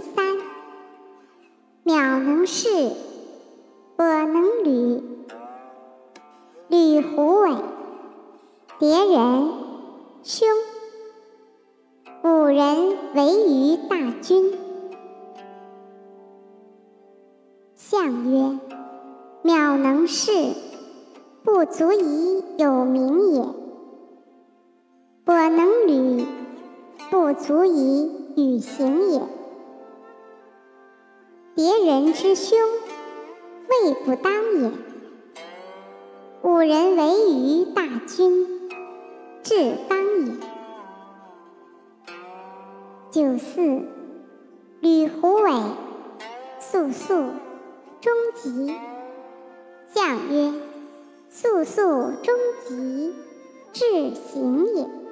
三，渺能视，我能履。履虎尾，蝶人凶。古人为于大军。相曰：渺能视，不足以有名也；我能履，不足以与行也。别人之凶，未不当也。吾人为于大军，至当也。九四，吕胡尾，肃肃，终吉。象曰：肃肃，终吉，至行也。